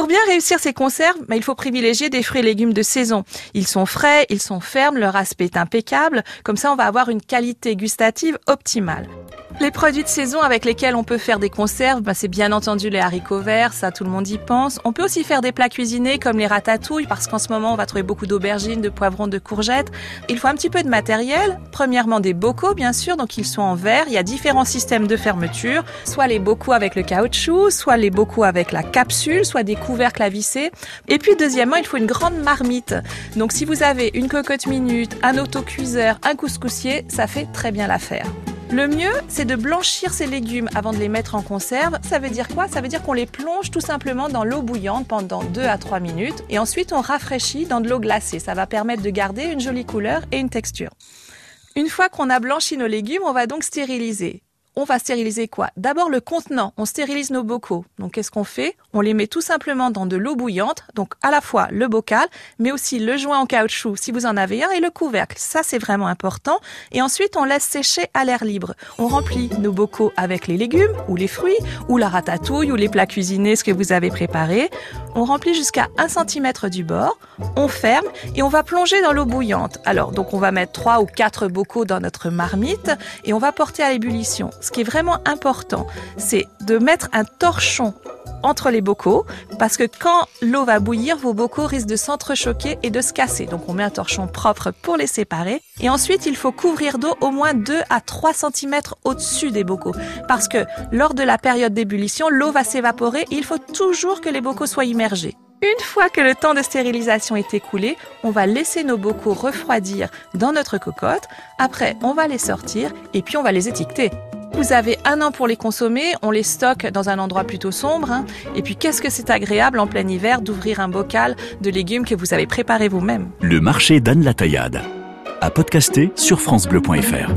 Pour bien réussir ces conserves, bah, il faut privilégier des fruits et légumes de saison. Ils sont frais, ils sont fermes, leur aspect est impeccable. Comme ça, on va avoir une qualité gustative optimale. Les produits de saison avec lesquels on peut faire des conserves, bah, c'est bien entendu les haricots verts, ça tout le monde y pense. On peut aussi faire des plats cuisinés comme les ratatouilles parce qu'en ce moment on va trouver beaucoup d'aubergines, de poivrons, de courgettes. Il faut un petit peu de matériel. Premièrement des bocaux bien sûr, donc ils sont en verre. Il y a différents systèmes de fermeture, soit les bocaux avec le caoutchouc, soit les bocaux avec la capsule, soit des couvercles à visser. Et puis deuxièmement, il faut une grande marmite. Donc si vous avez une cocotte minute, un autocuiseur, un couscoussier, ça fait très bien l'affaire. Le mieux, c'est de blanchir ces légumes avant de les mettre en conserve. Ça veut dire quoi? Ça veut dire qu'on les plonge tout simplement dans l'eau bouillante pendant 2 à 3 minutes et ensuite on rafraîchit dans de l'eau glacée. Ça va permettre de garder une jolie couleur et une texture. Une fois qu'on a blanchi nos légumes, on va donc stériliser on va stériliser quoi? D'abord le contenant, on stérilise nos bocaux. Donc qu'est-ce qu'on fait? On les met tout simplement dans de l'eau bouillante, donc à la fois le bocal, mais aussi le joint en caoutchouc si vous en avez un et le couvercle. Ça c'est vraiment important. Et ensuite on laisse sécher à l'air libre. On remplit nos bocaux avec les légumes ou les fruits ou la ratatouille ou les plats cuisinés, ce que vous avez préparé. On remplit jusqu'à 1 cm du bord, on ferme et on va plonger dans l'eau bouillante. Alors donc on va mettre 3 ou 4 bocaux dans notre marmite et on va porter à l'ébullition ce qui est vraiment important, c'est de mettre un torchon entre les bocaux parce que quand l'eau va bouillir, vos bocaux risquent de s'entrechoquer et de se casser. Donc on met un torchon propre pour les séparer. Et ensuite, il faut couvrir d'eau au moins 2 à 3 cm au-dessus des bocaux parce que lors de la période d'ébullition, l'eau va s'évaporer et il faut toujours que les bocaux soient immergés. Une fois que le temps de stérilisation est écoulé, on va laisser nos bocaux refroidir dans notre cocotte. Après, on va les sortir et puis on va les étiqueter. Vous avez un an pour les consommer, on les stocke dans un endroit plutôt sombre. Hein. Et puis qu'est-ce que c'est agréable en plein hiver d'ouvrir un bocal de légumes que vous avez préparé vous-même? Le marché d'Anne la Taillade. À podcaster sur francebleu.fr.